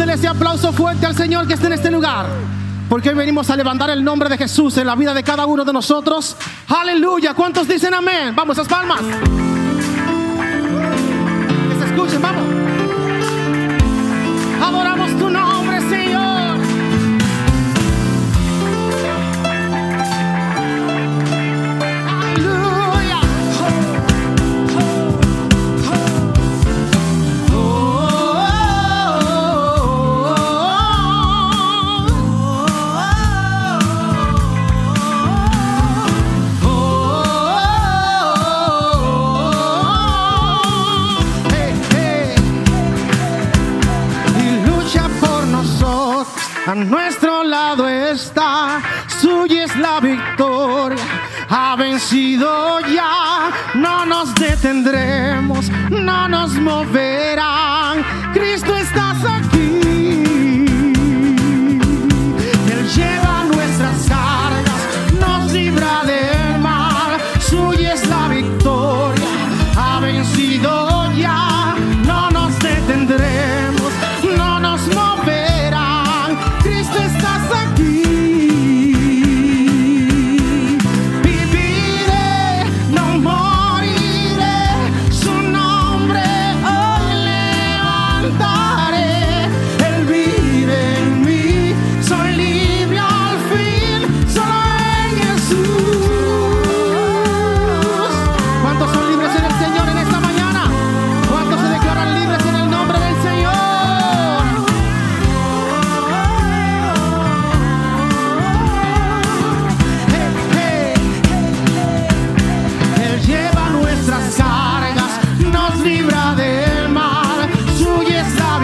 Dele ese aplauso fuerte al Señor que está en este lugar. Porque hoy venimos a levantar el nombre de Jesús en la vida de cada uno de nosotros. Aleluya. ¿Cuántos dicen amén? Vamos, las palmas. vencido ya, no nos detendremos, no nos moverán. Cristo estás aquí.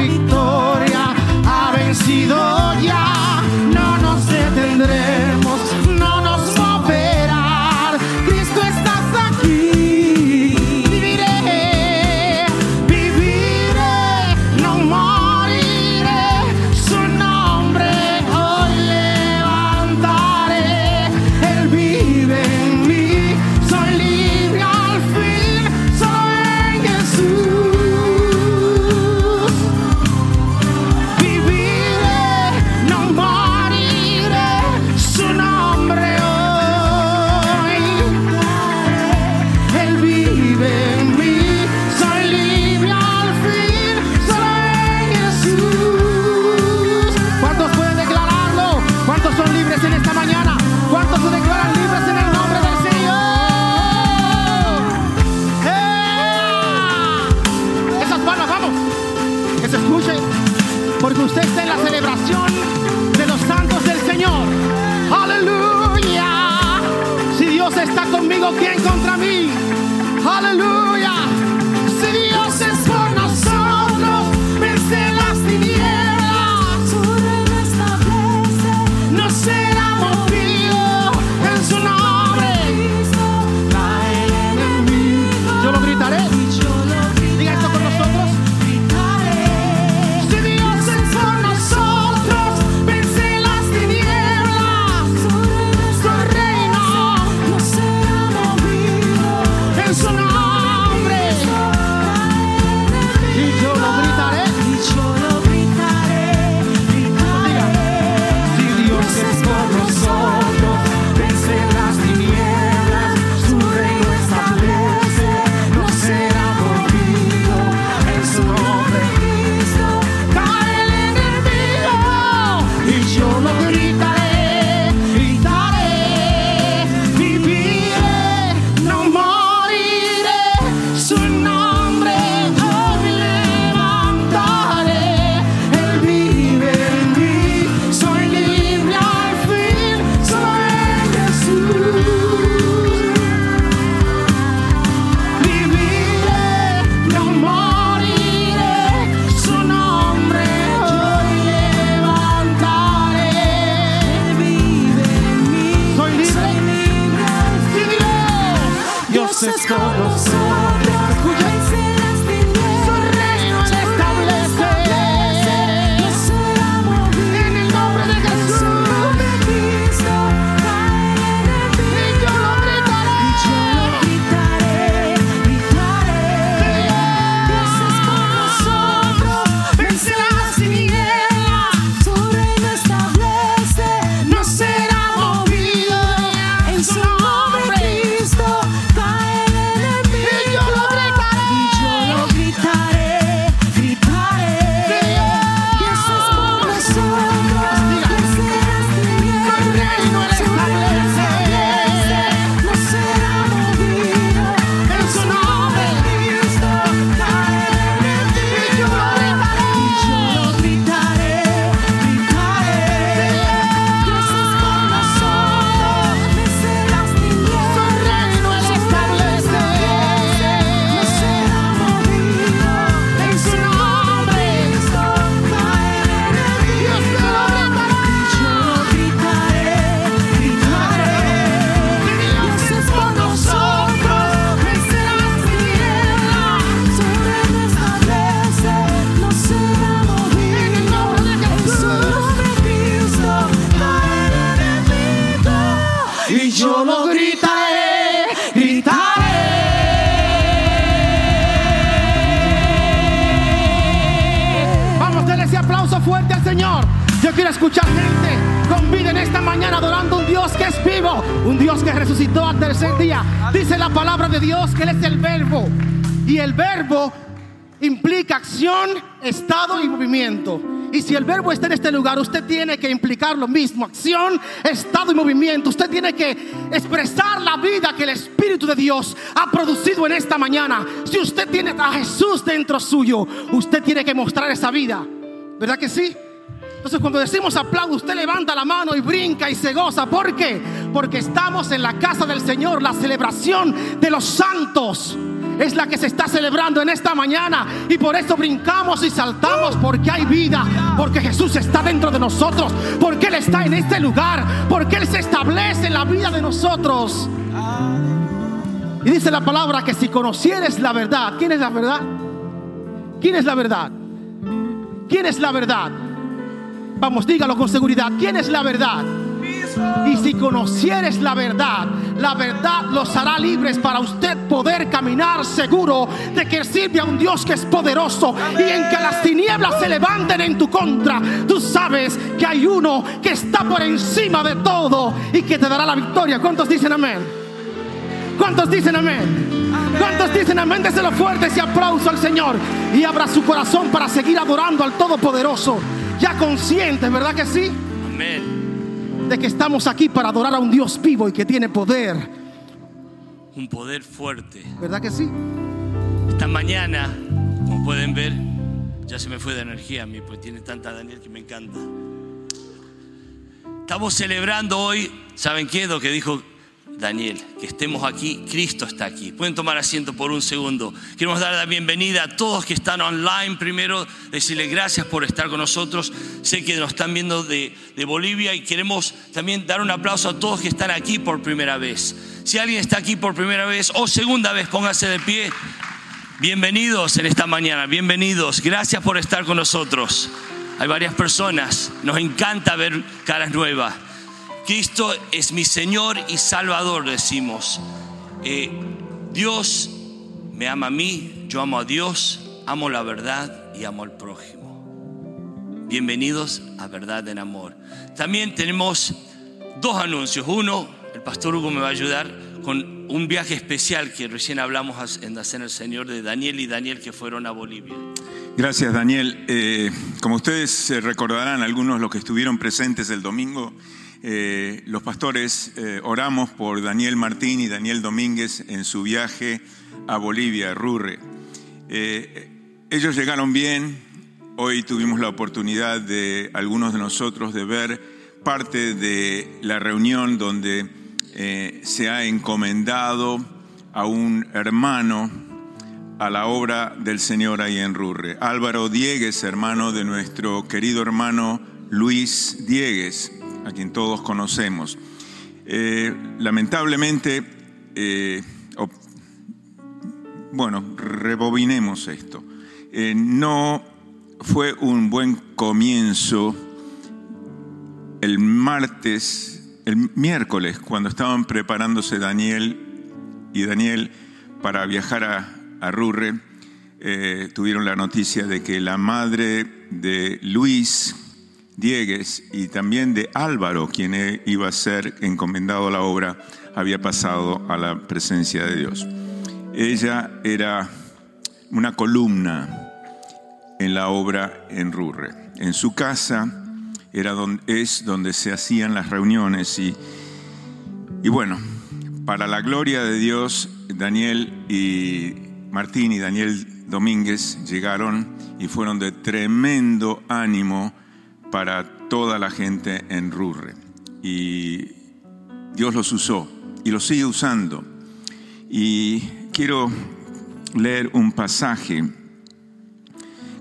Cristo. Quiero escuchar gente con vida en esta mañana adorando un Dios que es vivo, un Dios que resucitó al tercer día. Dice la palabra de Dios que Él es el verbo. Y el verbo implica acción, estado y movimiento. Y si el verbo está en este lugar, usted tiene que implicar lo mismo, acción, estado y movimiento. Usted tiene que expresar la vida que el Espíritu de Dios ha producido en esta mañana. Si usted tiene a Jesús dentro suyo, usted tiene que mostrar esa vida. ¿Verdad que sí? Entonces cuando decimos aplauso, usted levanta la mano y brinca y se goza. ¿Por qué? Porque estamos en la casa del Señor, la celebración de los santos es la que se está celebrando en esta mañana. Y por eso brincamos y saltamos porque hay vida, porque Jesús está dentro de nosotros, porque Él está en este lugar, porque Él se establece en la vida de nosotros. Y dice la palabra que si conocieres la verdad, ¿quién es la verdad? ¿Quién es la verdad? ¿Quién es la verdad? Vamos, dígalo con seguridad. ¿Quién es la verdad? Y si conocieres la verdad, la verdad los hará libres para usted poder caminar seguro de que sirve a un Dios que es poderoso y en que las tinieblas se levanten en tu contra. Tú sabes que hay uno que está por encima de todo y que te dará la victoria. ¿Cuántos dicen amén? ¿Cuántos dicen amén? ¿Cuántos dicen amén? Déselo fuerte ese aplauso al Señor y abra su corazón para seguir adorando al Todopoderoso. Ya consciente, ¿verdad que sí? Amén de que estamos aquí para adorar a un Dios vivo y que tiene poder. Un poder fuerte. ¿Verdad que sí? Esta mañana, como pueden ver, ya se me fue de energía a mí, pues tiene tanta Daniel que me encanta. Estamos celebrando hoy, ¿saben qué? Lo que dijo Daniel, que estemos aquí, Cristo está aquí. Pueden tomar asiento por un segundo. Queremos dar la bienvenida a todos que están online. Primero, decirles gracias por estar con nosotros. Sé que nos están viendo de, de, Bolivia y queremos también dar un aplauso a todos que están aquí por primera vez. Si alguien está aquí por primera vez o segunda vez, póngase de pie. Bienvenidos en esta mañana, bienvenidos. Gracias por estar con nosotros. Hay varias personas, nos encanta ver caras nuevas. Cristo es mi Señor y Salvador, decimos. Eh, Dios me ama a mí, yo amo a Dios, amo la verdad y amo al prójimo. Bienvenidos a Verdad en Amor. También tenemos dos anuncios. Uno, el pastor Hugo me va a ayudar con un viaje especial que recién hablamos en Hacer el Señor de Daniel y Daniel que fueron a Bolivia. Gracias, Daniel. Eh, como ustedes recordarán, algunos los que estuvieron presentes el domingo, eh, los pastores eh, oramos por Daniel Martín y Daniel Domínguez en su viaje a Bolivia, Rurre. Eh, ellos llegaron bien, hoy tuvimos la oportunidad de algunos de nosotros de ver parte de la reunión donde se ha encomendado a un hermano a la obra del Señor ahí en Rurre. Álvaro Diegues, hermano de nuestro querido hermano Luis Diegues a quien todos conocemos. Eh, lamentablemente, eh, bueno, rebobinemos esto. Eh, no fue un buen comienzo el martes, el miércoles, cuando estaban preparándose Daniel y Daniel para viajar a, a Rurre, tuvieron la noticia de que la madre de Luis, Diegues y también de Álvaro, quien e, iba a ser encomendado a la obra, había pasado a la presencia de Dios. Ella era una columna en la obra en Rurre. En su casa era donde, es donde se hacían las reuniones y, y bueno, para la gloria de Dios, Daniel y Martín y Daniel Domínguez llegaron y fueron de tremendo ánimo para toda la gente en Rurre. Y Dios los usó y los sigue usando. Y quiero leer un pasaje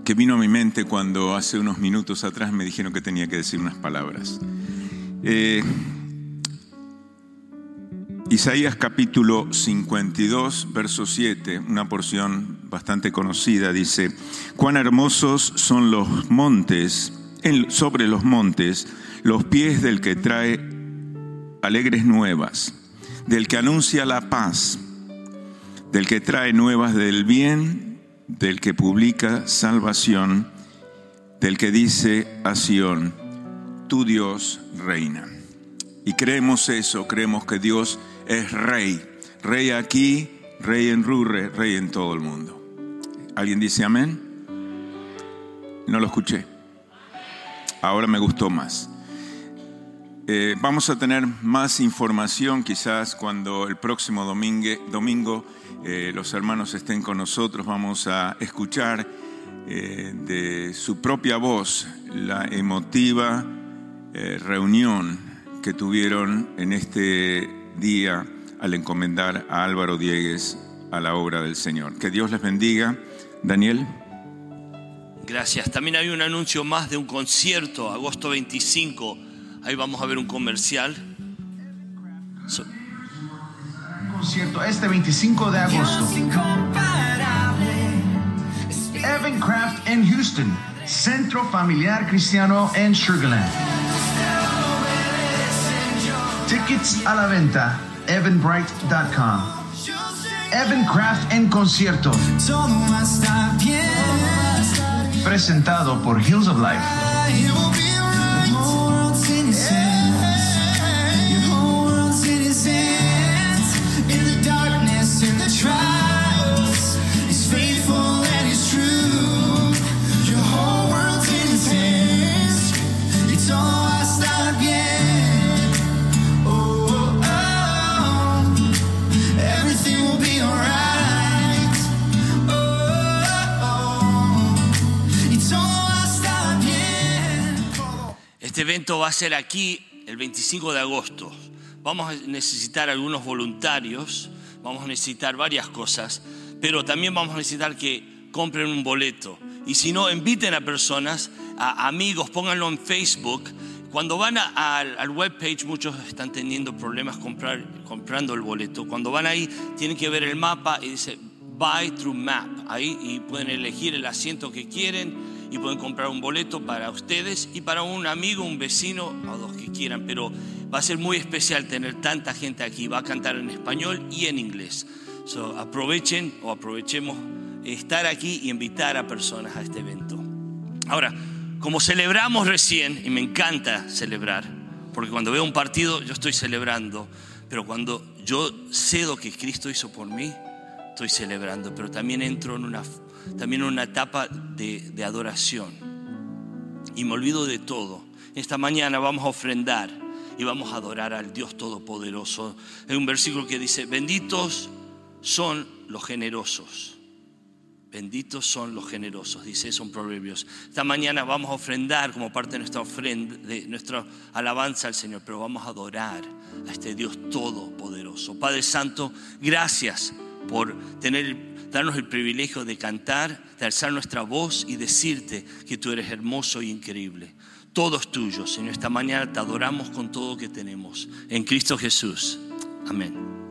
que vino a mi mente cuando hace unos minutos atrás me dijeron que tenía que decir unas palabras. Eh, Isaías capítulo 52, verso 7, una porción bastante conocida, dice, cuán hermosos son los montes sobre los montes los pies del que trae alegres nuevas, del que anuncia la paz, del que trae nuevas del bien, del que publica salvación, del que dice a Sión, tu Dios reina. Y creemos eso, creemos que Dios es rey. Rey aquí, rey en Rurre, rey en todo el mundo. ¿Alguien dice amén? No lo escuché. Ahora me gustó más. Eh, vamos a tener más información quizás cuando el próximo domingo, eh, los hermanos estén con nosotros. Vamos a escuchar eh, de su propia voz la emotiva reunión que tuvieron en este día al encomendar a Álvaro Diegues a la obra del Señor. Que Dios les bendiga. Daniel. Gracias. También hay un anuncio más de un concierto, agosto 25. Ahí vamos a ver un comercial. Un concierto este 25 de agosto. Evan Craft en Houston, Centro Familiar Cristiano en Sugarland. Tickets a la venta, evanbright.com. Evan Craft en concierto. Presentado por Hills of Life. Va a ser aquí el 25 de agosto. Vamos a necesitar algunos voluntarios, vamos a necesitar varias cosas, pero también vamos a necesitar que compren un boleto. Y si no, inviten a personas, a amigos, pónganlo en Facebook. Cuando van a- al, al webpage, muchos están teniendo problemas comprar, comprando el boleto. Cuando van ahí, tienen que ver el mapa y dice Buy Through Map. Ahí y pueden elegir el asiento que quieren y pueden comprar un boleto para ustedes y para un amigo, un vecino o dos que quieran. Pero va a ser muy especial tener tanta gente aquí. Va a cantar en español y en inglés. So, aprovechen o aprovechemos estar aquí y invitar a personas a este evento. Ahora, como celebramos recién, y me encanta celebrar, porque cuando veo un partido yo estoy celebrando, pero cuando yo sé lo que Cristo hizo por mí, estoy celebrando, pero también entro en una, también una etapa de, adoración y me olvido de todo. Esta mañana vamos a ofrendar y vamos a adorar al Dios Todopoderoso. Hay un versículo que dice, benditos son los generosos. Benditos son los generosos, dice eso en Proverbios. Esta mañana vamos a ofrendar como parte de nuestra ofrenda, de nuestra alabanza al Señor, pero vamos a adorar a este Dios todopoderoso. Padre Santo, gracias por tener, darnos el privilegio de cantar, de alzar nuestra voz y decirte que tú eres hermoso y increíble. Todo es tuyo, Señor. Esta mañana te adoramos con todo que tenemos. En Cristo Jesús. Amén.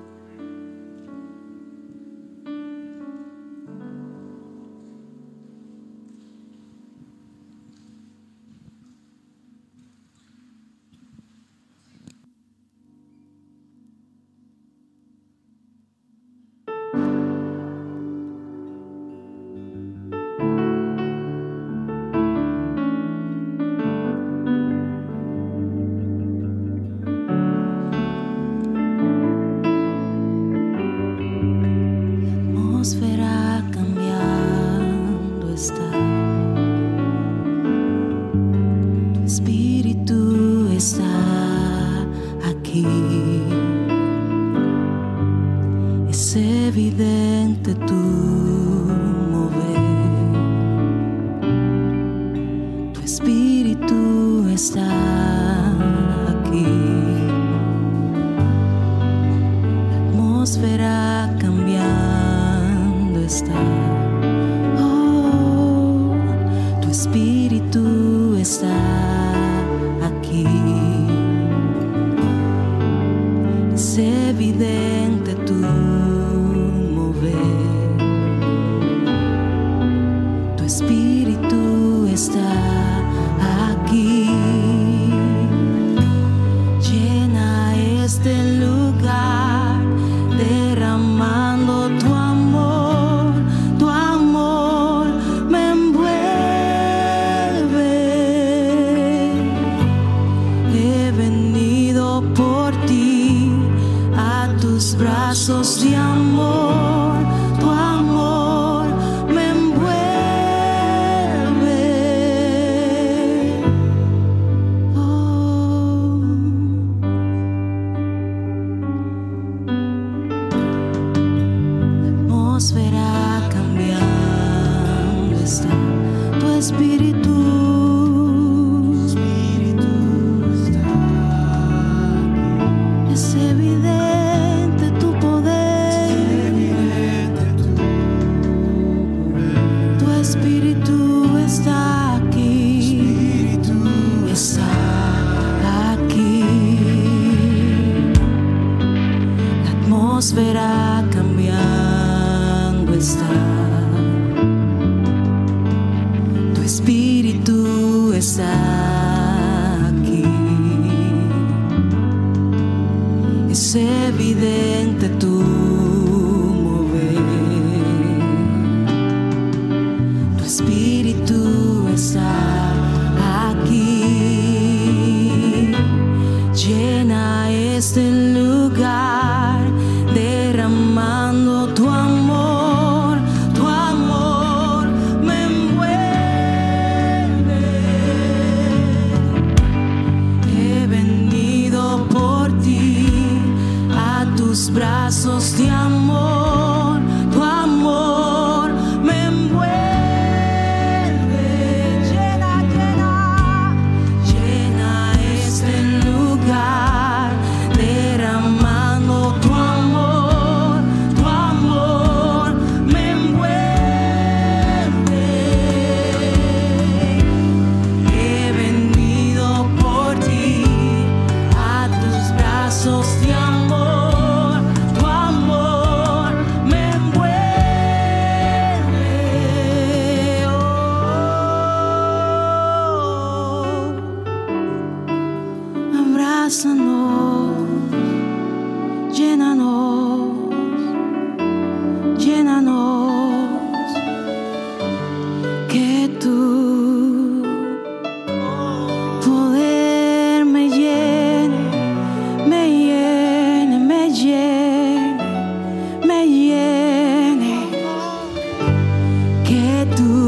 medo.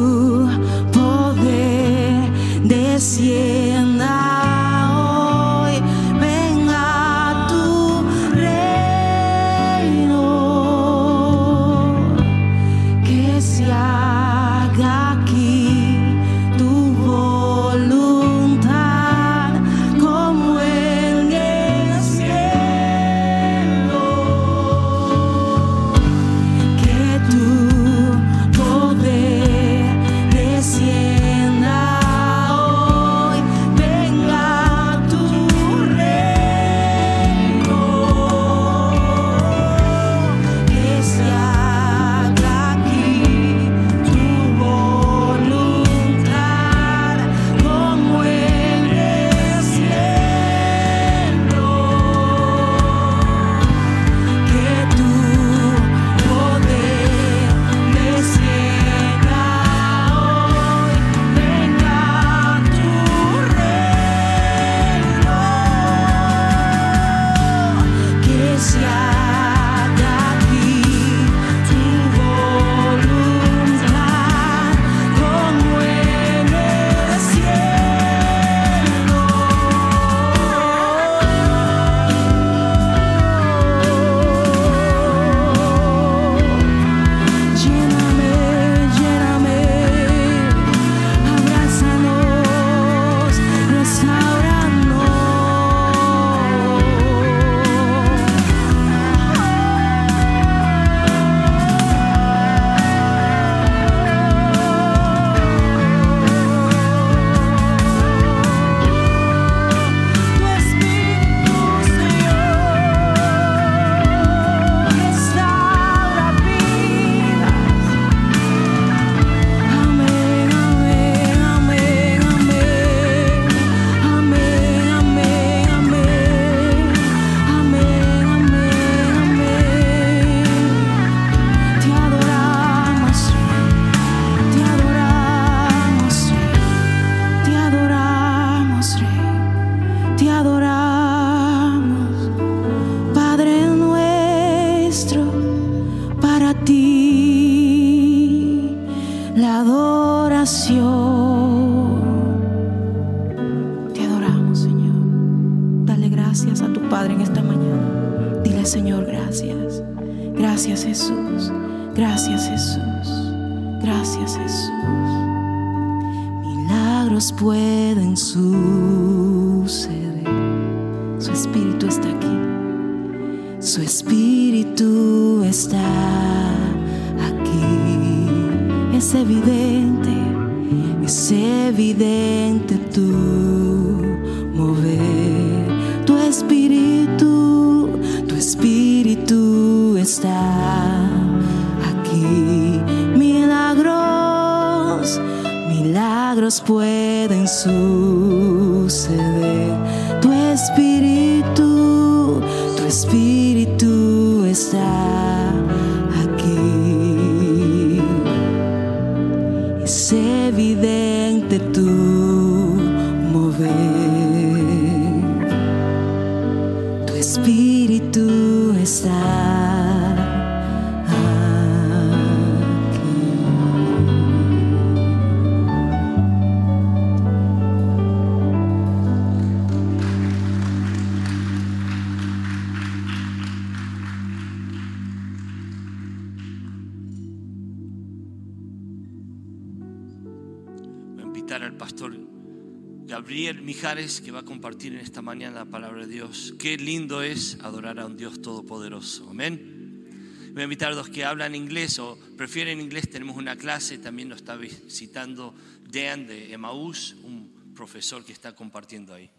Es adorar a un Dios todopoderoso. Amén. Voy a invitar a los que hablan inglés o prefieren inglés. Tenemos una clase, también nos está visitando Dan de Emaús, un profesor que está compartiendo ahí.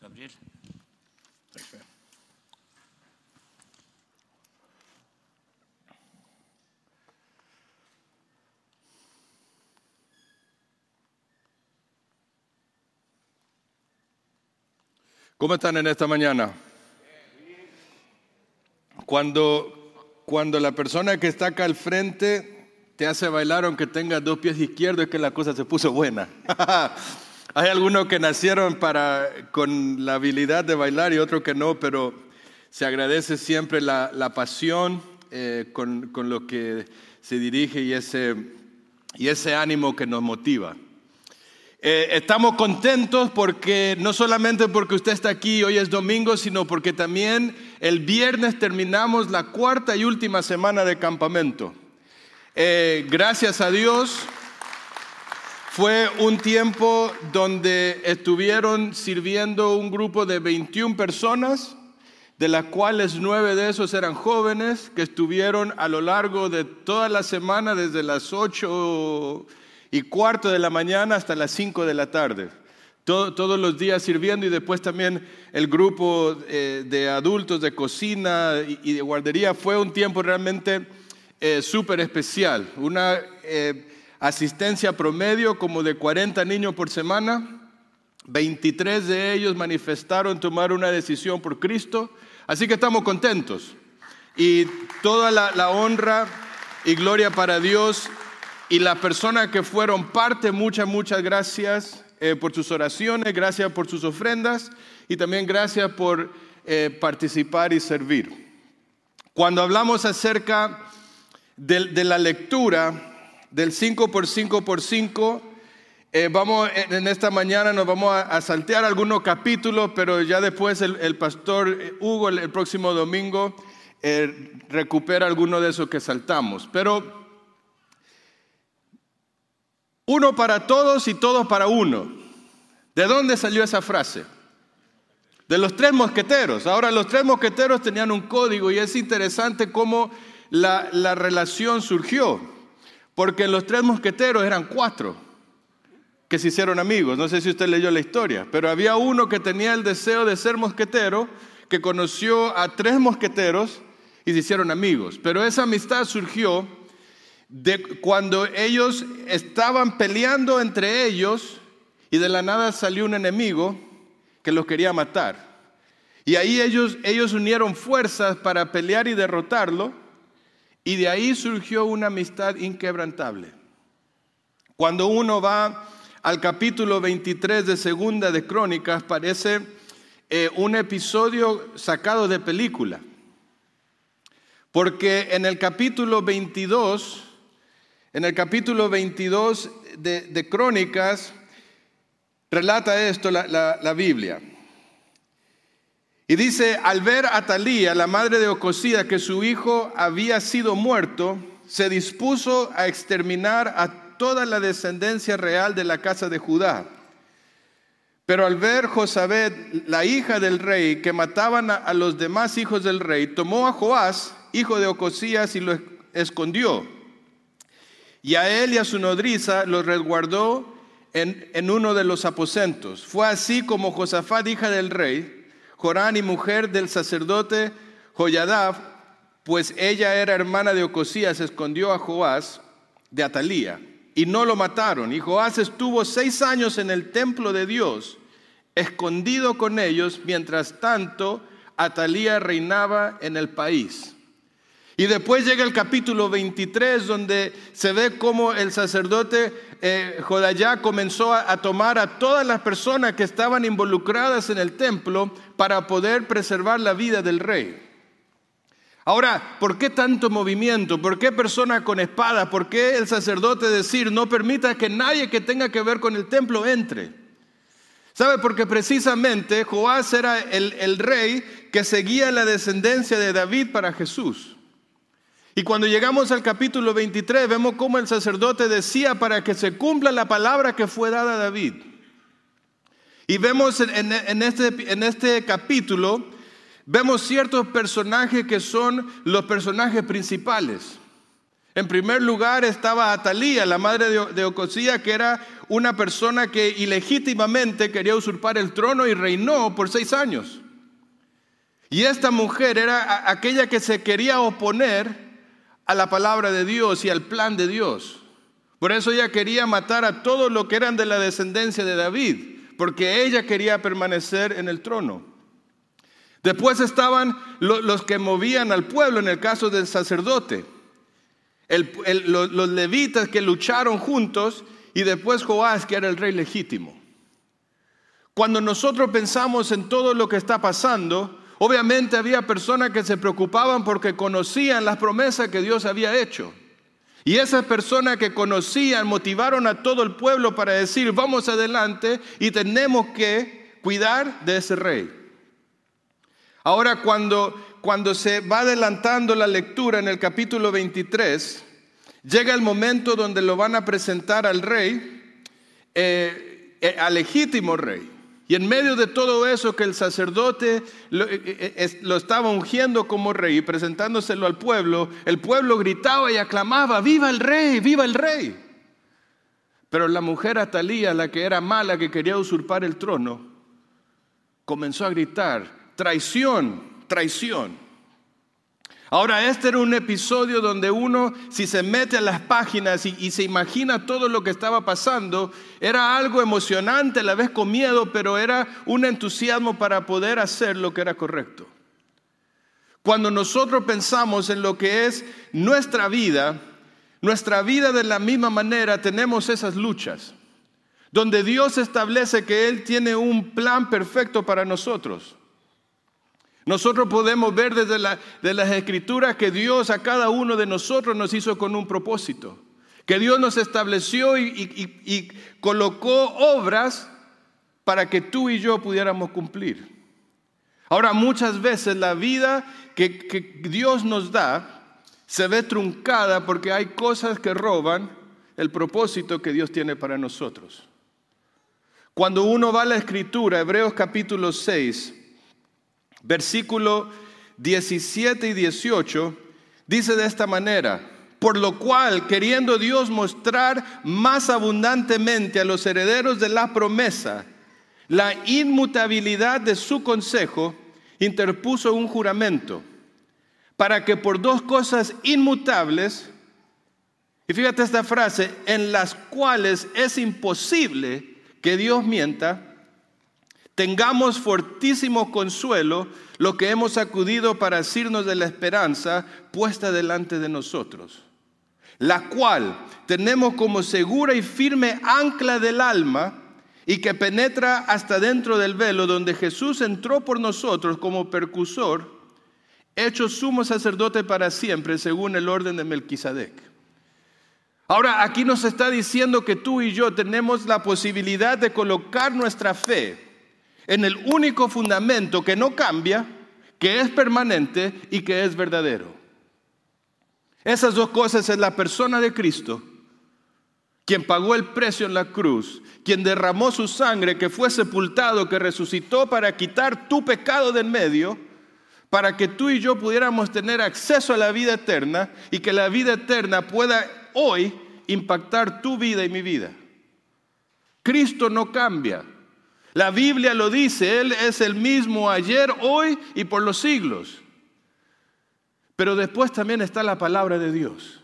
Gabriel. ¿Cómo están en esta mañana? Cuando, cuando la persona que está acá al frente te hace bailar aunque tenga dos pies izquierdos es que la cosa se puso buena. Hay algunos que nacieron para, con la habilidad de bailar y otros que no, pero se agradece siempre la, la pasión eh, con, con lo que se dirige y ese, y ese ánimo que nos motiva. Eh, estamos contentos porque no solamente porque usted está aquí hoy es domingo, sino porque también el viernes terminamos la cuarta y última semana de campamento. Eh, gracias a Dios fue un tiempo donde estuvieron sirviendo un grupo de 21 personas, de las cuales nueve de esos eran jóvenes que estuvieron a lo largo de toda la semana desde las 8 y cuarto de la mañana hasta las 5 de la tarde. Todo- todos los días sirviendo y después también el grupo eh, de adultos de cocina y, de guardería. Fue un tiempo realmente eh, súper especial. Una eh, asistencia promedio como de 40 niños por semana. 23 de ellos manifestaron tomar una decisión por Cristo. Así que estamos contentos. Y toda la honra y gloria para Dios y las personas que fueron parte, muchas, muchas gracias eh, por sus oraciones, gracias por sus ofrendas y también gracias por eh, participar y servir. Cuando hablamos acerca de, la lectura del 5 por 5 por 5, eh, vamos, en esta mañana nos vamos a, saltear algunos capítulos, pero ya después el, pastor eh, Hugo el, próximo domingo recupera algunos de esos que saltamos. Pero uno para todos y todos para uno. ¿De dónde salió esa frase? De los tres mosqueteros. Ahora, los tres mosqueteros tenían un código y es interesante cómo la, la relación surgió. Porque los tres mosqueteros eran cuatro que se hicieron amigos. No sé si usted leyó la historia, pero había uno que tenía el deseo de ser mosquetero, que conoció a tres mosqueteros y se hicieron amigos. Pero esa amistad surgió de cuando ellos estaban peleando entre ellos y de la nada salió un enemigo que los quería matar. Y ahí ellos, ellos unieron fuerzas para pelear y derrotarlo y de ahí surgió una amistad inquebrantable. Cuando uno va al capítulo 23 de Segunda de Crónicas, parece eh, un episodio sacado de película. Porque en el capítulo 22, en el capítulo 22 de, Crónicas, relata esto la, Biblia. Y dice, al ver a Talía, la madre de Ocosía, que su hijo había sido muerto, se dispuso a exterminar a toda la descendencia real de la casa de Judá. Pero al ver Josabed, la hija del rey, que mataban a, a los demás hijos del rey, tomó a Joás, hijo de Ocosías, y lo es- escondió. Y a él y a su nodriza los resguardó en, uno de los aposentos. Fue así como Josafat, hija del rey, Jorán y mujer del sacerdote Joyadab, pues ella era hermana de Ocosías, escondió a Joás de Atalía y no lo mataron. Y Joás estuvo seis años en el templo de Dios, escondido con ellos, mientras tanto Atalía reinaba en el país. Y después llega el capítulo 23, donde se ve cómo el sacerdote eh, Jodayá comenzó a, tomar a todas las personas que estaban involucradas en el templo para poder preservar la vida del rey. Ahora, ¿por qué tanto movimiento? ¿Por qué personas con espada? ¿Por qué el sacerdote decir no permita que nadie que tenga que ver con el templo entre? ¿Sabe? Porque precisamente Joás era el rey que seguía la descendencia de David para Jesús. Y cuando llegamos al capítulo 23 vemos cómo el sacerdote decía para que se cumpla la palabra que fue dada a David. Y vemos en, este, en este capítulo, vemos ciertos personajes que son los personajes principales. En primer lugar estaba Atalía, la madre de, Ocosía, que era una persona que ilegítimamente quería usurpar el trono y reinó por seis años. Y esta mujer era aquella que se quería oponer a la palabra de Dios y al plan de Dios. Por eso ella quería matar a todos los que eran de la descendencia de David, porque ella quería permanecer en el trono. Después estaban lo- los que movían al pueblo, en el caso del sacerdote, El- el- lo- los levitas que lucharon juntos y después Joás, que era el rey legítimo. Cuando nosotros pensamos en todo lo que está pasando, obviamente había personas que se preocupaban porque conocían las promesas que Dios había hecho. Y esas personas que conocían motivaron a todo el pueblo para decir, vamos adelante y tenemos que cuidar de ese rey. Ahora cuando, cuando se va adelantando la lectura en el capítulo 23, llega el momento donde lo van a presentar al rey, eh, eh, al legítimo rey. Y en medio de todo eso que el sacerdote lo, eh, eh, es- lo estaba ungiendo como rey y presentándoselo al pueblo, el pueblo gritaba y aclamaba, viva el rey, viva el rey. Pero la mujer Atalía, la que era mala, que quería usurpar el trono, comenzó a gritar, traición, traición. Ahora, este era un episodio donde uno, si se mete a las páginas y, se imagina todo lo que estaba pasando, era algo emocionante, a la vez con miedo, pero era un entusiasmo para poder hacer lo que era correcto. Cuando nosotros pensamos en lo que es nuestra vida, nuestra vida de la misma manera tenemos esas luchas, donde Dios establece que Él tiene un plan perfecto para nosotros. Nosotros podemos ver desde de las escrituras que Dios a cada uno de nosotros nos hizo con un propósito, que Dios nos estableció y colocó obras para que tú y yo pudiéramos cumplir. Ahora, muchas veces la vida que, que Dios nos da se ve truncada porque hay cosas que roban el propósito que Dios tiene para nosotros. Cuando uno va a la escritura, Hebreos capítulo 6, versículo 17 y 18, dice de esta manera, por lo cual, queriendo Dios mostrar más abundantemente a los herederos de la promesa la inmutabilidad de su consejo, interpuso un juramento, para que por dos cosas inmutables, y fíjate esta frase, en las cuales es imposible que Dios mienta, tengamos fortísimo consuelo lo que hemos acudido para asirnos de la esperanza puesta delante de nosotros, la cual tenemos como segura y firme ancla del alma y que penetra hasta dentro del velo donde Jesús entró por nosotros como percusor hecho sumo sacerdote para siempre según el orden de Melquisedec. Ahora, aquí nos está diciendo que tú y yo tenemos la posibilidad de colocar nuestra fe en el único fundamento que no cambia, que es permanente y que es verdadero. Esas dos cosas es la persona de Cristo, quien pagó el precio en la cruz, quien derramó su sangre, que fue sepultado, que resucitó para quitar tu pecado del medio, para que tú y yo pudiéramos tener acceso a la vida eterna y que la vida eterna pueda hoy impactar tu vida y mi vida. Cristo no cambia. La Biblia lo dice, Él es el mismo ayer, hoy y por los siglos. Pero después también está la palabra de Dios.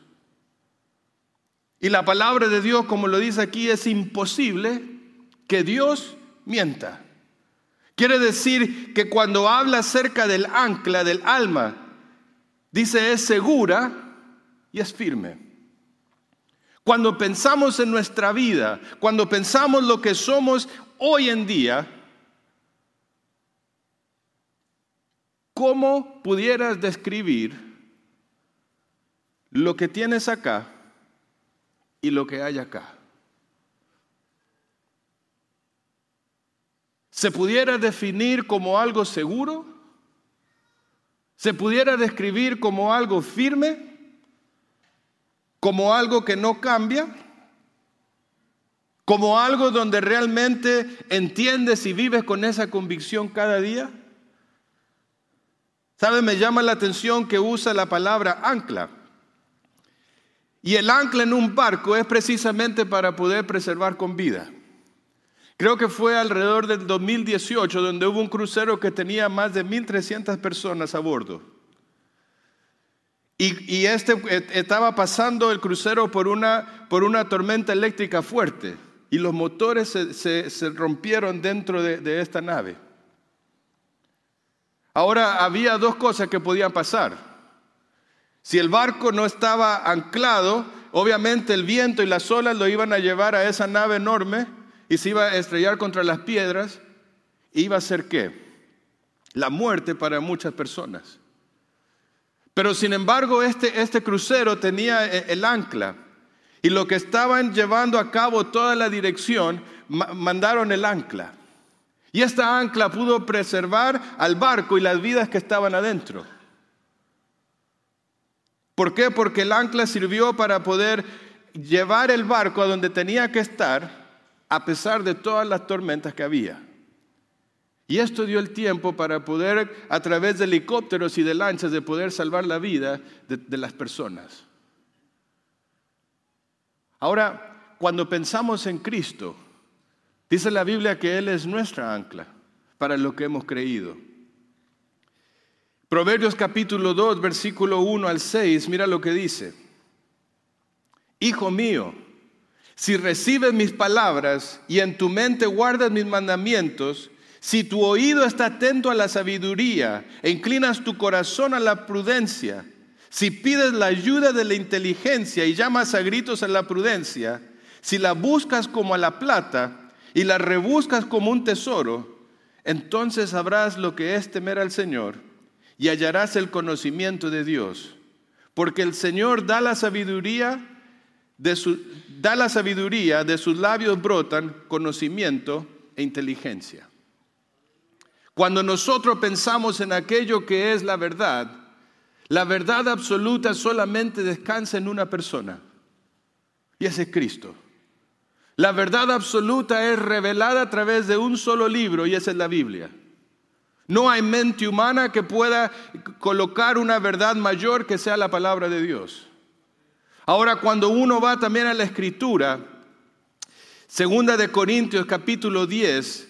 Y la palabra de Dios, como lo dice aquí, es imposible que Dios mienta. Quiere decir que cuando habla acerca del ancla, del alma, dice es segura y es firme. Cuando pensamos en nuestra vida, cuando pensamos lo que somos hoy en día, ¿cómo pudieras describir lo que tienes acá y lo que hay acá? ¿Se pudiera definir como algo seguro? ¿Se pudiera describir como algo firme? ¿Como algo que no cambia? ¿Como algo donde realmente entiendes y vives con esa convicción cada día? ¿Sabe? Me llama la atención que usa la palabra ancla. Y el ancla en un barco es precisamente para poder preservar con vida. Creo que fue alrededor del 2018 donde hubo un crucero que tenía más de 1.300 personas a bordo. Y, este eh, estaba pasando el crucero por una, por una tormenta eléctrica fuerte y los motores se, rompieron dentro de, de esta nave. Ahora había dos cosas que podían pasar. Si el barco no estaba anclado, obviamente el viento y las olas lo iban a llevar a esa nave enorme y se iba a estrellar contra las piedras. Iba a ser qué? La muerte para muchas personas. Pero sin embargo, este, este crucero tenía eh, el ancla. Y lo que estaban llevando a cabo toda la dirección, mandaron el ancla. Y esta ancla pudo preservar al barco y las vidas que estaban adentro. ¿Por qué? Porque el ancla sirvió para poder llevar el barco a donde tenía que estar a pesar de todas las tormentas que había. Y esto dio el tiempo para poder, a través de helicópteros y de lanchas, de poder salvar la vida de, de las personas. Ahora, cuando pensamos en Cristo, dice la Biblia que Él es nuestra ancla para lo que hemos creído. Proverbios capítulo 2, versículo 1 al 6, mira lo que dice. Hijo mío, si recibes mis palabras y en tu mente guardas mis mandamientos, si tu oído está atento a la sabiduría e inclinas tu corazón a la prudencia, si pides la ayuda de la inteligencia y llamas a gritos a la prudencia, si la buscas como a la plata y la rebuscas como un tesoro, entonces sabrás lo que es temer al Señor y hallarás el conocimiento de Dios. Porque el Señor da la sabiduría, de la sabiduría, de sus labios brotan conocimiento e inteligencia. Cuando nosotros pensamos en aquello que es la verdad, la verdad absoluta solamente descansa en una persona, y ese es Cristo. La verdad absoluta es revelada a través de un solo libro, y esa es la Biblia. No hay mente humana que pueda colocar una verdad mayor que sea la palabra de Dios. Ahora, cuando uno va también a la escritura, segunda de Corintios capítulo 10,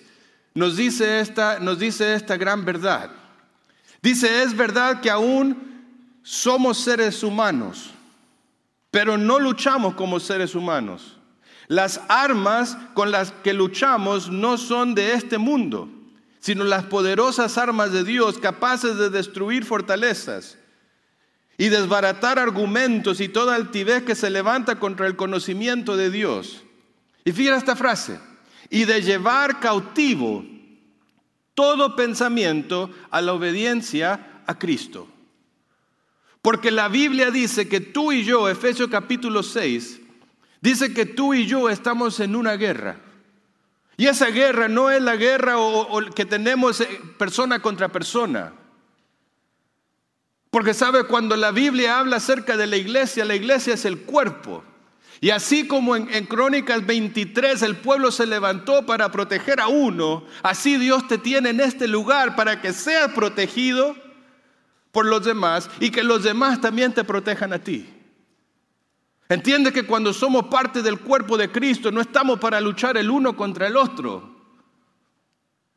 nos dice esta, nos dice esta gran verdad. Dice, es verdad que aún somos seres humanos, pero no luchamos como seres humanos. Las armas con las que luchamos no son de este mundo sino las poderosas armas de Dios capaces de destruir fortalezas y desbaratar argumentos y toda altivez que se levanta contra el conocimiento de Dios. Y fíjate esta frase, y de llevar cautivo todo pensamiento a la obediencia a Cristo. Porque la Biblia dice que tú y yo, Efesios capítulo 6, dice que tú y yo estamos en una guerra. Y esa guerra no es la guerra que tenemos eh, persona contra persona. Porque sabe, cuando la Biblia habla acerca de la iglesia, la iglesia es el cuerpo. Y así como en, en, Crónicas 23 el pueblo se levantó para proteger a uno, así Dios te tiene en este lugar para que seas protegido por los demás y que los demás también te protejan a ti. Entiende que cuando somos parte del cuerpo de Cristo no estamos para luchar el uno contra el otro.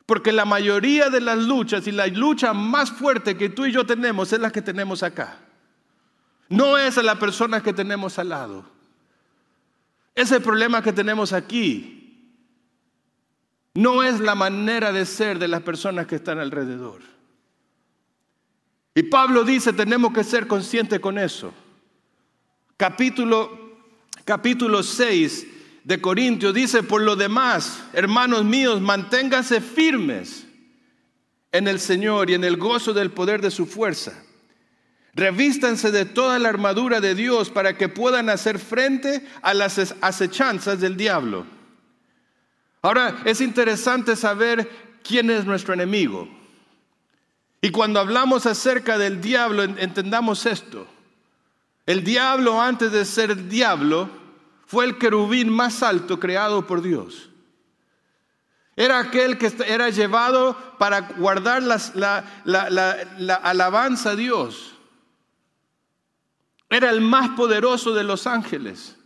Porque la mayoría de las luchas y la lucha más fuerte que tú y yo tenemos es la que tenemos acá. No es a la persona que tenemos al lado. Es el problema que tenemos aquí. No es la manera de ser de las personas que están alrededor. Y Pablo dice, tenemos que ser conscientes con eso. Capítulo, capítulo 6 de Corintios dice, por lo demás, hermanos míos, manténganse firmes en el Señor y en el gozo del poder de su fuerza. Revístanse de toda la armadura de Dios para que puedan hacer frente a las acechanzas del diablo. Ahora, es interesante saber quién es nuestro enemigo. Y cuando hablamos acerca del diablo, entendamos esto. El diablo, antes de ser diablo, fue el querubín más alto creado por Dios. Era aquel que era llevado para guardar la, la, alabanza a Dios. Era el más poderoso de los ángeles.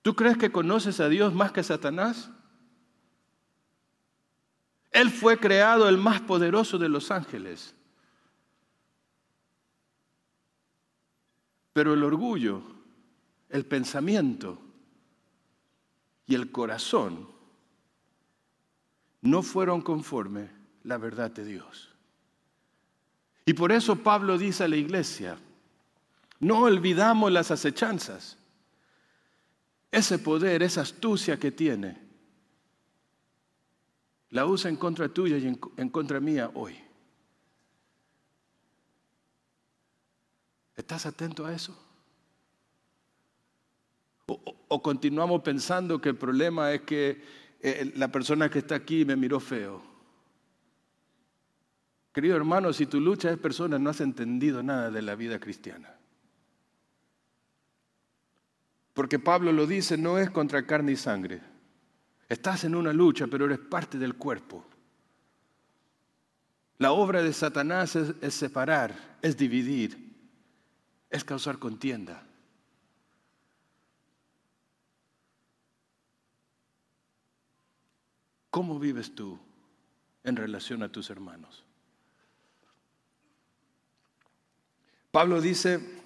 ¿Tú crees que conoces a Dios más que Satanás? Él fue creado el más poderoso de los ángeles. Pero el orgullo, el pensamiento y el corazón no fueron conforme la verdad de Dios. Y por eso Pablo dice a la iglesia, no olvidamos las acechanzas, ese poder, esa astucia que tiene la usa en contra tuya y en, contra mía hoy. ¿Estás atento a eso? O, continuamos pensando que el problema es que eh, la persona que está aquí me miró feo. Querido hermano, si tu lucha es persona, no has entendido nada de la vida cristiana. Porque Pablo lo dice, no es contra carne y sangre Estás en una lucha, pero eres parte del cuerpo. La obra de Satanás es, separar, es dividir, es causar contienda. ¿Cómo vives tú en relación a tus hermanos? Pablo dice,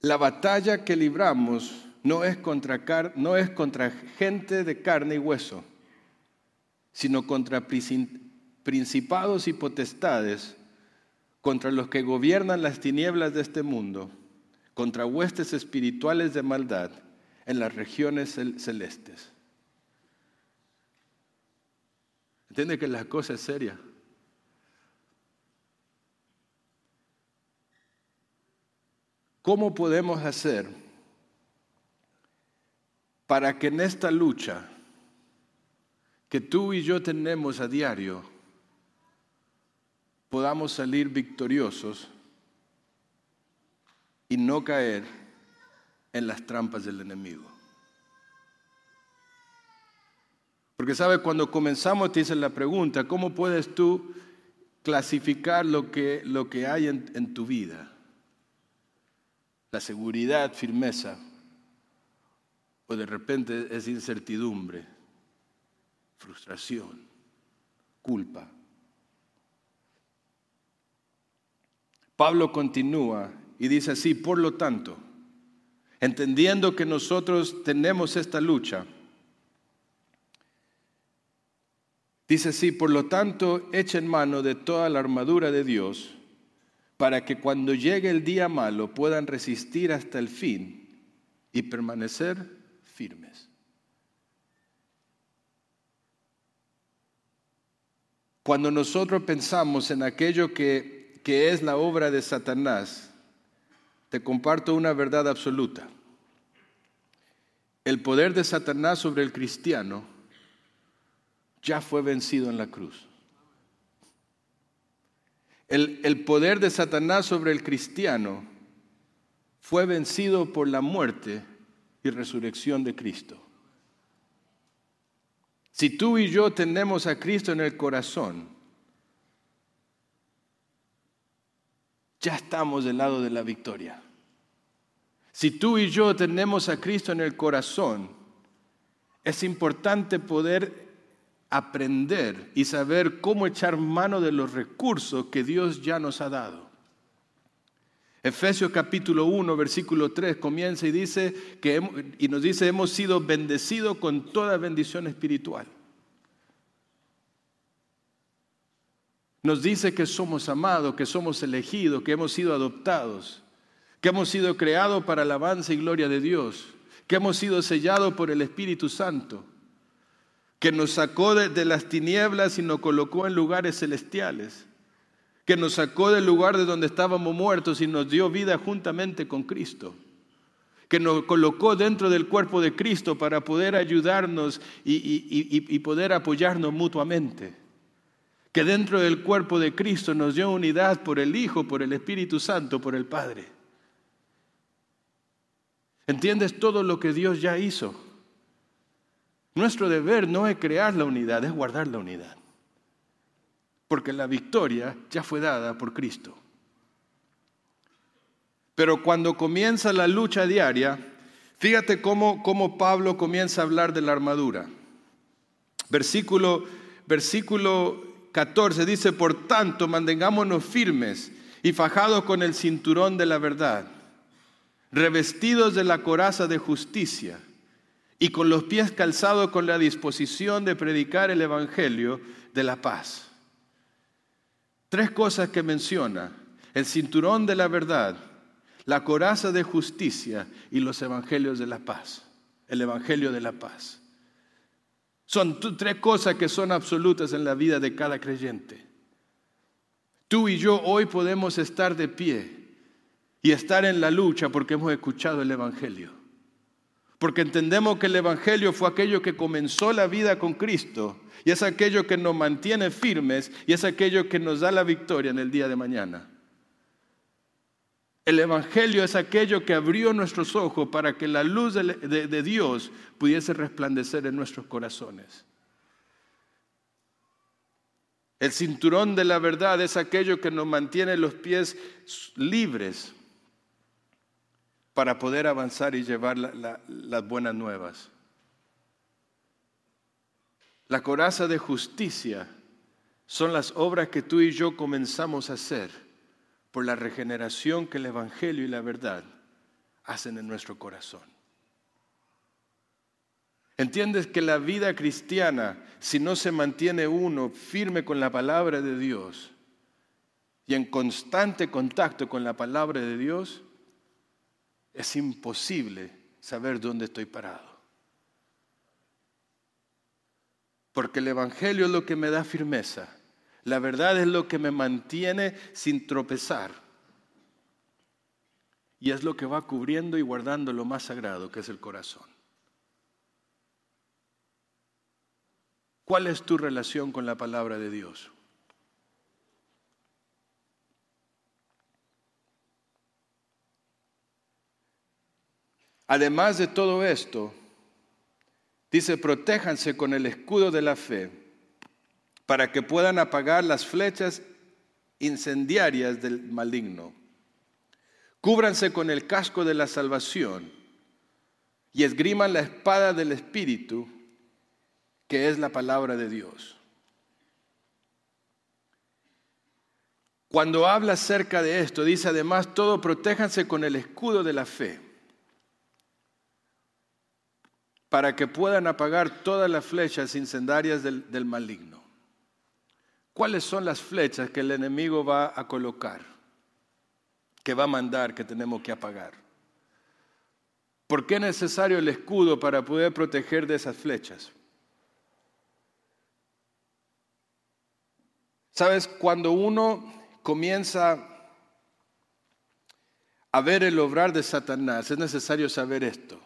La batalla que libramos no es contra, no es contra gente de carne y hueso, sino contra principados y potestades, contra los que gobiernan las tinieblas de este mundo, contra huestes espirituales de maldad en las regiones celestes. ¿Entiende que la cosa es seria? ¿Cómo podemos hacer para que en esta lucha que tú y yo tenemos a diario podamos salir victoriosos y no caer en las trampas del enemigo? Porque sabe, cuando comenzamos te dicen la pregunta, ¿cómo puedes tú clasificar lo que, lo que hay en tu vida? La seguridad, firmeza, o de repente es incertidumbre, frustración, culpa. Pablo continúa y dice así, por lo tanto, entendiendo que nosotros tenemos esta lucha, dice así, por lo tanto, echen mano de toda la armadura de Dios para que cuando llegue el día malo puedan resistir hasta el fin y permanecer firmes. Cuando nosotros pensamos en aquello que, que es la obra de Satanás, te comparto una verdad absoluta. El poder de Satanás sobre el cristiano ya fue vencido en la cruz. El, poder de Satanás sobre el cristiano fue vencido por la muerte y resurrección de Cristo. Si tú y yo tenemos a Cristo en el corazón, ya estamos del lado de la victoria. Si tú y yo tenemos a Cristo en el corazón, es importante poder aprender y saber cómo echar mano de los recursos que Dios ya nos ha dado. Efesios capítulo 1, versículo 3 comienza y dice que y nos dice hemos sido bendecidos con toda bendición espiritual. Nos dice que somos amados, que somos elegidos, que hemos sido adoptados, que hemos sido creados para alabanza y gloria de Dios, que hemos sido sellados por el Espíritu Santo, que nos sacó de, las tinieblas y nos colocó en lugares celestiales que nos sacó del lugar de donde estábamos muertos y nos dio vida juntamente con Cristo, que nos colocó dentro del cuerpo de Cristo para poder ayudarnos y, y, y, poder apoyarnos mutuamente, que dentro del cuerpo de Cristo nos dio unidad por el Hijo, por el Espíritu Santo, por el Padre. ¿Entiendes todo lo que Dios ya hizo? Nuestro deber no es crear la unidad, es guardar la unidad porque la victoria ya fue dada por Cristo. Pero cuando comienza la lucha diaria, fíjate cómo, cómo Pablo comienza a hablar de la armadura. Versículo, versículo 14 dice, por tanto, mantengámonos firmes y fajados con el cinturón de la verdad, revestidos de la coraza de justicia y con los pies calzados con la disposición de predicar el Evangelio de la paz. Tres cosas que menciona. El cinturón de la verdad, la coraza de justicia y los evangelios de la paz. El evangelio de la paz. Son tres cosas que son absolutas en la vida de cada creyente. Tú y yo hoy podemos estar de pie y estar en la lucha porque hemos escuchado el Evangelio. Porque entendemos que el Evangelio fue aquello que comenzó la vida con Cristo y es aquello que nos mantiene firmes y es aquello que nos da la victoria en el día de mañana. El Evangelio es aquello que abrió nuestros ojos para que la luz de, de, Dios pudiese resplandecer en nuestros corazones. El cinturón de la verdad es aquello que nos mantiene los pies libres para poder avanzar y llevar la, la, las buenas nuevas. La coraza de justicia son las obras que tú y yo comenzamos a hacer por la regeneración que el Evangelio y la verdad hacen en nuestro corazón. ¿Entiendes que la vida cristiana, si no se mantiene uno firme con la palabra de Dios y en constante contacto con la palabra de Dios, es imposible saber dónde estoy parado? Porque el Evangelio es lo que me da firmeza. La verdad es lo que me mantiene sin tropezar. Y es lo que va cubriendo y guardando lo más sagrado, que es el corazón. ¿Cuál es tu relación con la palabra de Dios? Además de todo esto, Dice, protéjanse con el escudo de la fe para que puedan apagar las flechas incendiarias del maligno. Cúbranse con el casco de la salvación y esgriman la espada del Espíritu, que es la palabra de Dios. Cuando habla acerca de esto, dice además, todo protéjanse con el escudo de la fe para que puedan apagar todas las flechas incendarias del, del, maligno. ¿Cuáles son las flechas que el enemigo va a colocar, que va a mandar, que tenemos que apagar? ¿Por qué es necesario el escudo para poder proteger de esas flechas? Sabes, cuando uno comienza a ver el obrar de Satanás, es necesario saber esto.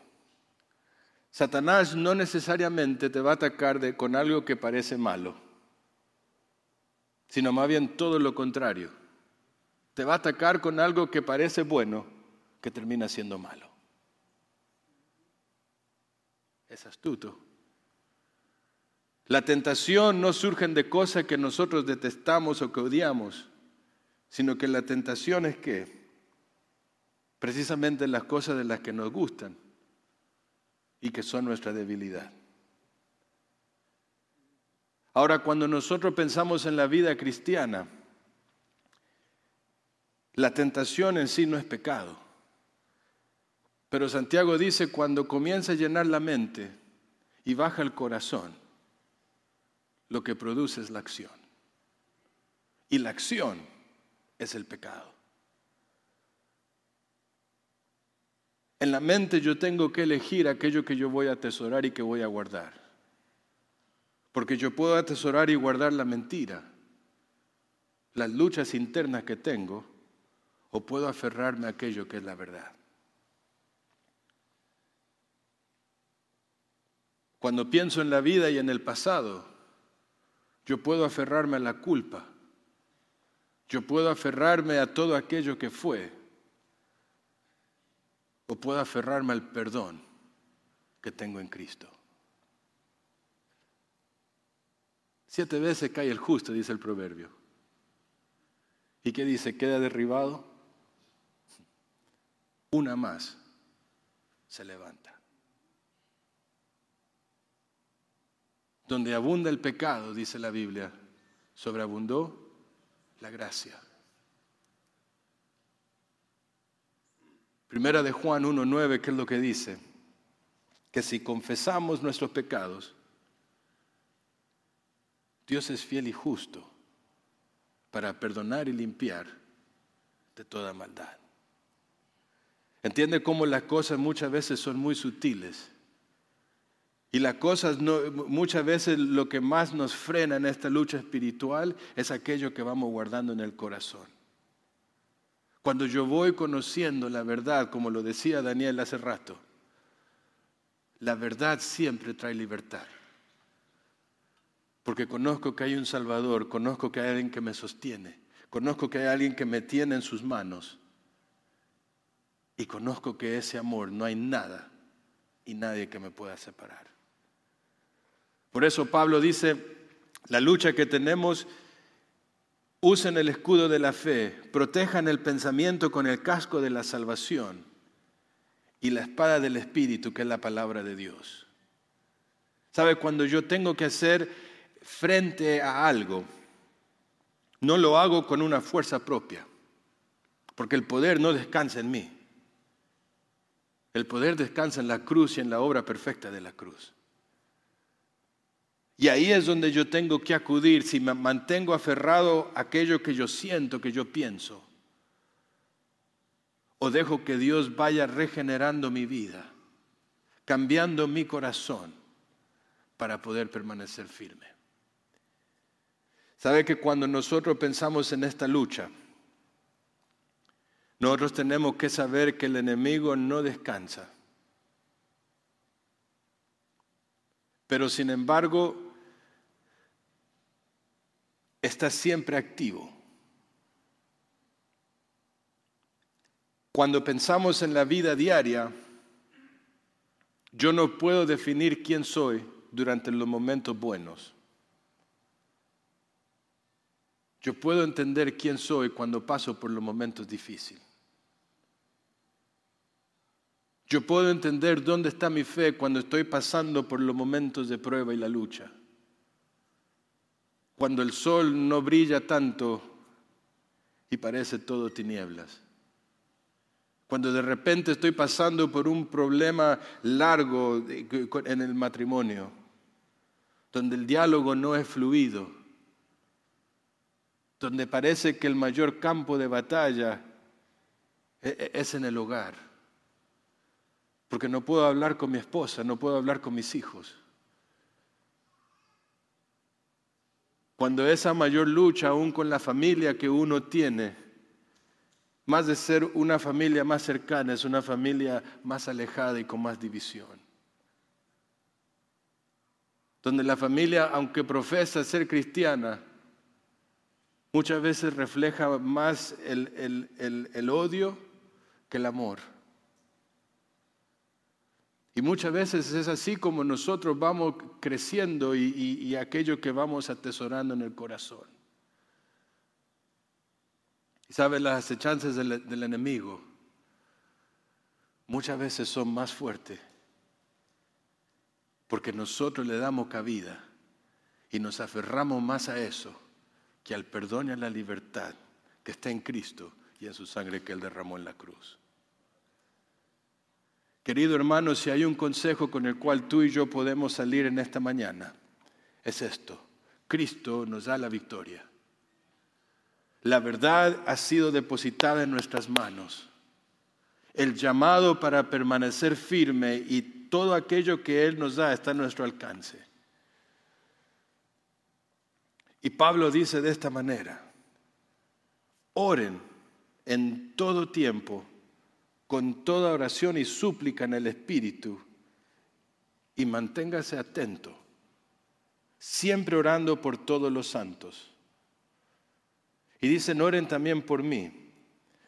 Satanás no necesariamente te va a atacar con algo que parece malo, sino más bien todo lo contrario. Te va a atacar con algo que parece bueno, que termina siendo malo. Es astuto. La tentación no surge de cosas que nosotros detestamos o que odiamos, sino que la tentación es que precisamente las cosas de las que nos gustan y que son nuestra debilidad. Ahora, cuando nosotros pensamos en la vida cristiana, la tentación en sí no es pecado. Pero Santiago dice, cuando comienza a llenar la mente y baja el corazón, lo que produce es la acción. Y la acción es el pecado. En la mente yo tengo que elegir aquello que yo voy a atesorar y que voy a guardar. Porque yo puedo atesorar y guardar la mentira, las luchas internas que tengo, o puedo aferrarme a aquello que es la verdad. Cuando pienso en la vida y en el pasado, yo puedo aferrarme a la culpa, yo puedo aferrarme a todo aquello que fue, o puedo aferrarme al perdón que tengo en Cristo. Siete veces cae el justo, dice el proverbio. ¿Y qué dice? ¿Queda derribado? Una más se levanta. Donde abunda el pecado, dice la Biblia, sobreabundó la gracia. Primera de Juan 1.9, ¿qué es lo que dice? Que si confesamos nuestros pecados, Dios es fiel y justo para perdonar y limpiar de toda maldad. Entiende cómo las cosas muchas veces son muy sutiles. Y las cosas no, muchas veces lo que más nos frena en esta lucha espiritual es aquello que vamos guardando en el corazón. Cuando yo voy conociendo la verdad, como lo decía Daniel hace rato, la verdad siempre trae libertad. Porque conozco que hay un Salvador, conozco que hay alguien que me sostiene, conozco que hay alguien que me tiene en sus manos y conozco que ese amor no hay nada y nadie que me pueda separar. Por eso Pablo dice, la lucha que tenemos, usen el escudo de la fe, protejan el pensamiento con el casco de la salvación y la espada del Espíritu, que es la palabra de Dios. ¿Sabe? Cuando yo tengo que hacer frente a algo, no lo hago con una fuerza propia, porque el poder no descansa en mí. El poder descansa en la cruz y en la obra perfecta de la cruz. Y ahí es donde yo tengo que acudir si me mantengo aferrado a aquello que yo siento, que yo pienso. O dejo que Dios vaya regenerando mi vida, cambiando mi corazón para poder permanecer firme. ¿Sabe que cuando nosotros pensamos en esta lucha, nosotros tenemos que saber que el enemigo no descansa? Pero sin embargo, está siempre activo. Cuando pensamos en la vida diaria, yo no puedo definir quién soy durante los momentos buenos. Yo puedo entender quién soy cuando paso por los momentos difíciles. Yo puedo entender dónde está mi fe cuando estoy pasando por los momentos de prueba y la lucha. Cuando el sol no brilla tanto y parece todo tinieblas. Cuando de repente estoy pasando por un problema largo en el matrimonio, donde el diálogo no es fluido, donde parece que el mayor campo de batalla es en el hogar. Porque no puedo hablar con mi esposa, no puedo hablar con mis hijos. Cuando esa mayor lucha aún con la familia que uno tiene, más de ser una familia más cercana, es una familia más alejada y con más división. Donde la familia, aunque profesa ser cristiana, muchas veces refleja más el, el- el- el odio que el amor. Y muchas veces es así como nosotros vamos creciendo y, y- y aquello que vamos atesorando en el corazón. Y sabes, las acechanzas del, del enemigo muchas veces son más fuertes porque nosotros le damos cabida y nos aferramos más a eso que al perdón y a la libertad que está en Cristo y en su sangre que Él derramó en la cruz. Querido hermano, si hay un consejo con el cual tú y yo podemos salir en esta mañana, es esto. Cristo nos da la victoria. La verdad ha sido depositada en nuestras manos. El llamado para permanecer firme y todo aquello que Él nos da está a nuestro alcance. Y Pablo dice de esta manera, oren en todo tiempo, con toda oración y súplica en el Espíritu, y manténgase atento, siempre orando por todos los santos. Y dicen, oren también por mí,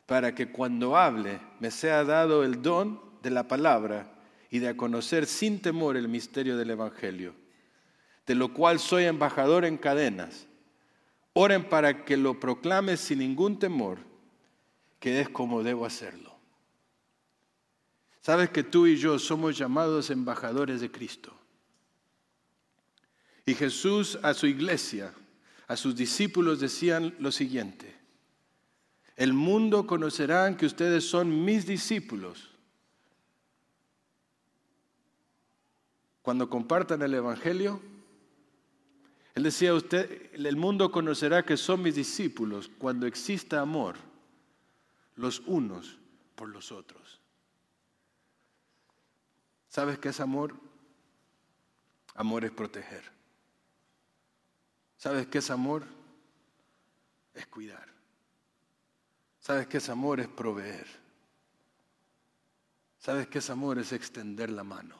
para que cuando hable me sea dado el don de la palabra y de conocer sin temor el misterio del Evangelio, de lo cual soy embajador en cadenas. Oren para que lo proclame sin ningún temor, que es como debo hacerlo. Sabes que tú y yo somos llamados embajadores de Cristo. Y Jesús a su iglesia, a sus discípulos decían lo siguiente, el mundo conocerán que ustedes son mis discípulos cuando compartan el Evangelio. Él decía, usted, el mundo conocerá que son mis discípulos cuando exista amor los unos por los otros. ¿Sabes qué es amor? Amor es proteger. ¿Sabes qué es amor? Es cuidar. ¿Sabes qué es amor? Es proveer. ¿Sabes qué es amor? Es extender la mano.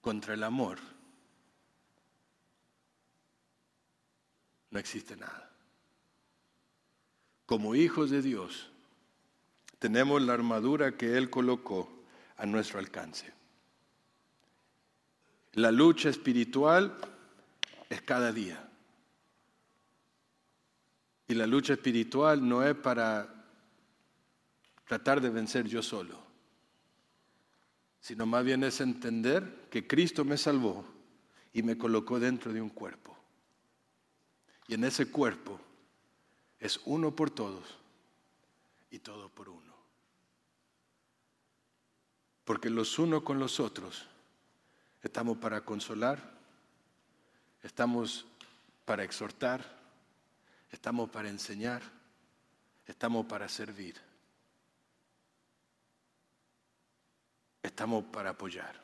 Contra el amor no existe nada. Como hijos de Dios, tenemos la armadura que Él colocó a nuestro alcance. La lucha espiritual es cada día. Y la lucha espiritual no es para tratar de vencer yo solo, sino más bien es entender que Cristo me salvó y me colocó dentro de un cuerpo. Y en ese cuerpo es uno por todos y todo por uno. Porque los unos con los otros estamos para consolar, estamos para exhortar, estamos para enseñar, estamos para servir, estamos para apoyar.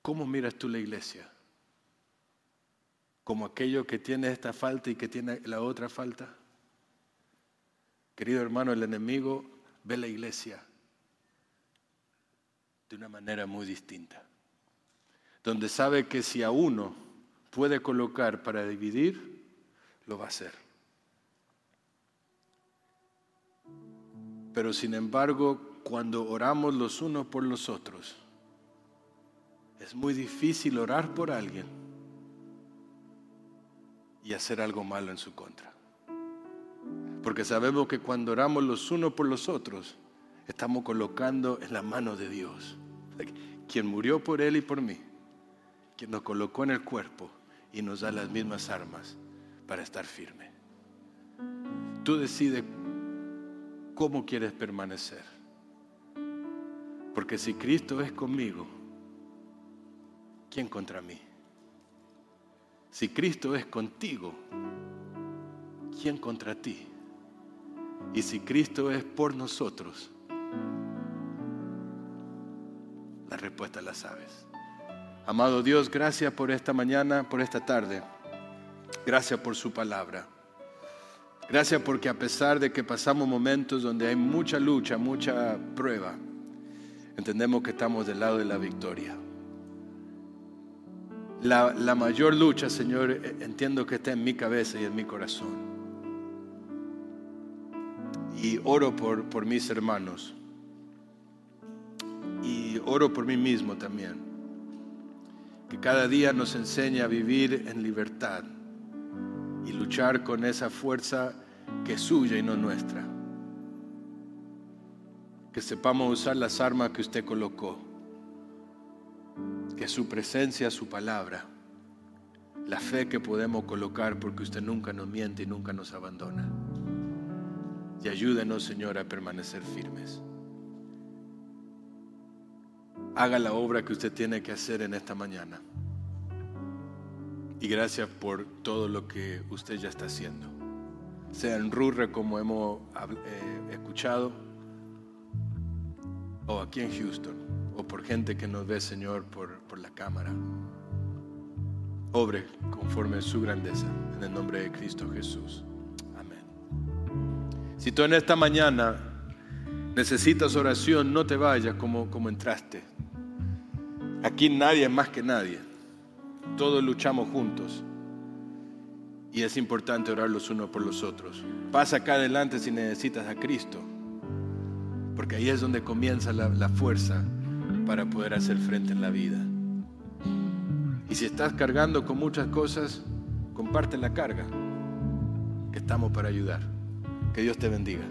¿Cómo miras tú la iglesia? ¿Como aquello que tiene esta falta y que tiene la otra falta? Querido hermano, el enemigo ve la iglesia de una manera muy distinta, donde sabe que si a uno puede colocar para dividir, lo va a hacer. Pero sin embargo, cuando oramos los unos por los otros, es muy difícil orar por alguien y hacer algo malo en su contra. Porque sabemos que cuando oramos los unos por los otros, estamos colocando en la mano de Dios, quien murió por él y por mí, quien nos colocó en el cuerpo y nos da las mismas armas para estar firme. Tú decides cómo quieres permanecer. Porque si Cristo es conmigo, ¿quién contra mí? Si Cristo es contigo, ¿quién contra ti? Y si Cristo es por nosotros, la respuesta la sabes. Amado Dios, gracias por esta mañana, por esta tarde. Gracias por su palabra. Gracias porque a pesar de que pasamos momentos donde hay mucha lucha, mucha prueba, entendemos que estamos del lado de la victoria. La, la mayor lucha, Señor, eh, entiendo que está en mi cabeza y en mi corazón. Y oro por, por mis hermanos. Y oro por mí mismo también. Que cada día nos enseñe a vivir en libertad y luchar con esa fuerza que es suya y no nuestra. Que sepamos usar las armas que usted colocó. Que su presencia, su palabra, la fe que podemos colocar porque usted nunca nos miente y nunca nos abandona. Y ayúdenos, Señor, a permanecer firmes. Haga la obra que usted tiene que hacer en esta mañana. Y gracias por todo lo que usted ya está haciendo. Sea en Rurre como hemos eh, escuchado, o aquí en Houston, o por gente que nos ve, Señor, por, por la cámara. Obre conforme su grandeza, en el nombre de Cristo Jesús. Amén. Si tú en esta mañana necesitas oración, no te vayas como, como entraste. Aquí nadie es más que nadie. Todos luchamos juntos. Y es importante orar los unos por los otros. Pasa acá adelante si necesitas a Cristo. Porque ahí es donde comienza la, la fuerza para poder hacer frente en la vida. Y si estás cargando con muchas cosas, comparte la carga. Que estamos para ayudar. Que Dios te bendiga.